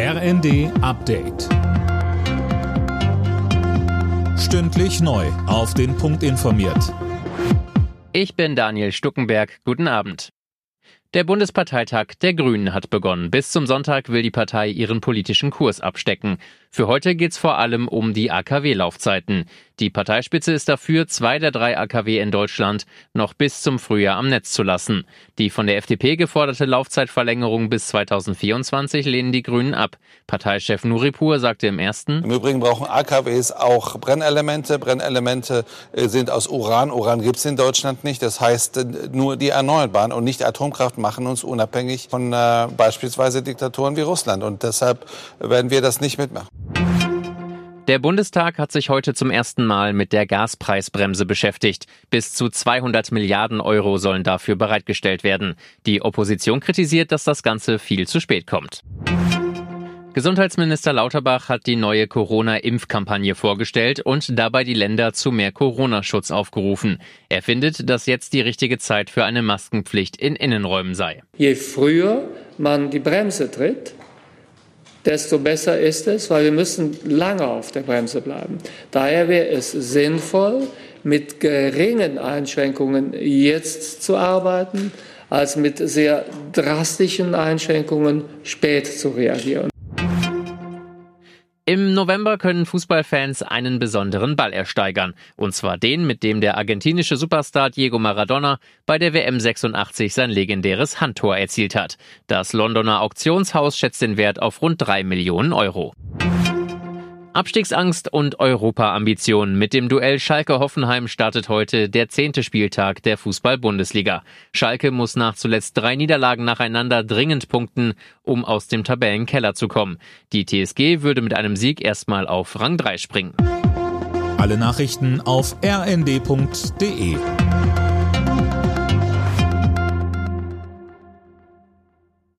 RND Update. Stündlich neu. Auf den Punkt informiert. Ich bin Daniel Stuckenberg. Guten Abend. Der Bundesparteitag der Grünen hat begonnen. Bis zum Sonntag will die Partei ihren politischen Kurs abstecken. Für heute geht's vor allem um die AKW-Laufzeiten. Die Parteispitze ist dafür, zwei der drei AKW in Deutschland noch bis zum Frühjahr am Netz zu lassen. Die von der FDP geforderte Laufzeitverlängerung bis 2024 lehnen die Grünen ab. Parteichef Nuripur sagte im ersten, Im Übrigen brauchen AKWs auch Brennelemente. Brennelemente äh, sind aus Uran. Uran gibt's in Deutschland nicht. Das heißt, äh, nur die Erneuerbaren und nicht Atomkraft machen uns unabhängig von äh, beispielsweise Diktaturen wie Russland. Und deshalb werden wir das nicht mitmachen. Der Bundestag hat sich heute zum ersten Mal mit der Gaspreisbremse beschäftigt. Bis zu 200 Milliarden Euro sollen dafür bereitgestellt werden. Die Opposition kritisiert, dass das Ganze viel zu spät kommt. Gesundheitsminister Lauterbach hat die neue Corona-Impfkampagne vorgestellt und dabei die Länder zu mehr Corona-Schutz aufgerufen. Er findet, dass jetzt die richtige Zeit für eine Maskenpflicht in Innenräumen sei. Je früher man die Bremse tritt, desto besser ist es, weil wir müssen lange auf der Bremse bleiben. Daher wäre es sinnvoll, mit geringen Einschränkungen jetzt zu arbeiten, als mit sehr drastischen Einschränkungen spät zu reagieren. Im November können Fußballfans einen besonderen Ball ersteigern. Und zwar den, mit dem der argentinische Superstar Diego Maradona bei der WM 86 sein legendäres Handtor erzielt hat. Das Londoner Auktionshaus schätzt den Wert auf rund drei Millionen Euro. Abstiegsangst und Europa-Ambitionen. Mit dem Duell Schalke-Hoffenheim startet heute der zehnte Spieltag der Fußball-Bundesliga. Schalke muss nach zuletzt drei Niederlagen nacheinander dringend punkten, um aus dem Tabellenkeller zu kommen. Die TSG würde mit einem Sieg erstmal auf Rang 3 springen. Alle Nachrichten auf rnd.de